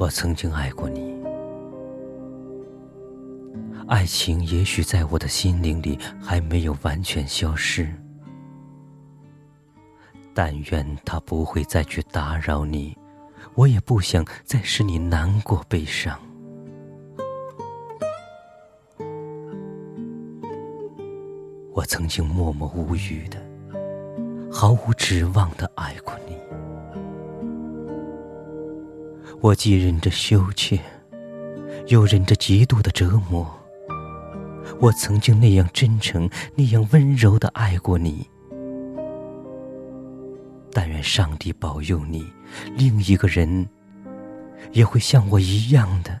我曾经爱过你，爱情也许在我的心灵里还没有完全消失。但愿他不会再去打扰你，我也不想再使你难过悲伤。我曾经默默无语的、毫无指望的爱过你。我既忍着羞怯，又忍着极度的折磨。我曾经那样真诚、那样温柔的爱过你。但愿上帝保佑你，另一个人也会像我一样的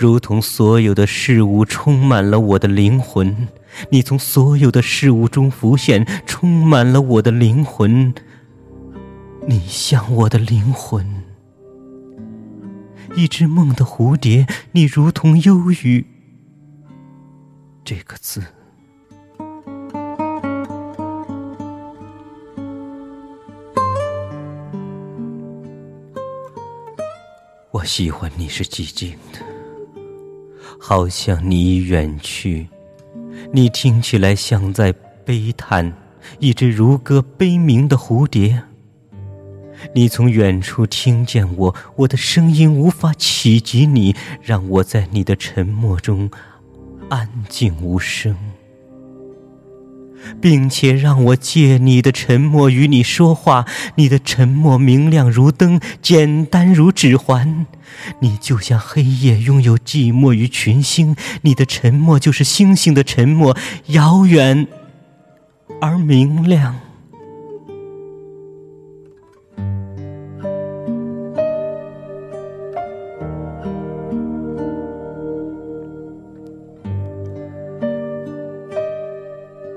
如同所有的事物充满了我的灵魂，你从所有的事物中浮现，充满了我的灵魂。你像我的灵魂，一只梦的蝴蝶，你如同忧郁这个字。我喜欢你是寂静的。好像你已远去，你听起来像在悲叹，一只如歌悲鸣的蝴蝶。你从远处听见我，我的声音无法企及你，让我在你的沉默中安静无声。并且让我借你的沉默与你说话，你的沉默明亮如灯，简单如指环。你就像黑夜拥有寂寞与群星，你的沉默就是星星的沉默，遥远而明亮。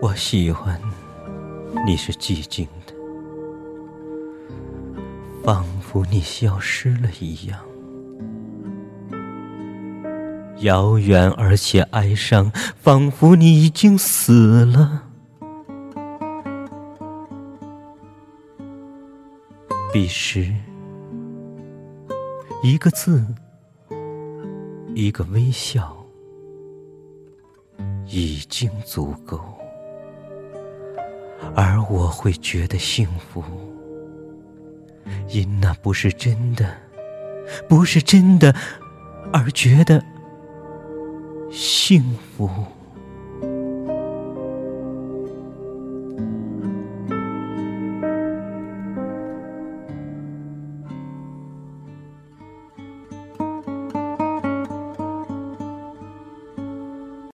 我喜欢你是寂静的，仿佛你消失了一样，遥远而且哀伤，仿佛你已经死了。彼时，一个字，一个微笑，已经足够。而我会觉得幸福，因那不是真的，不是真的，而觉得幸福。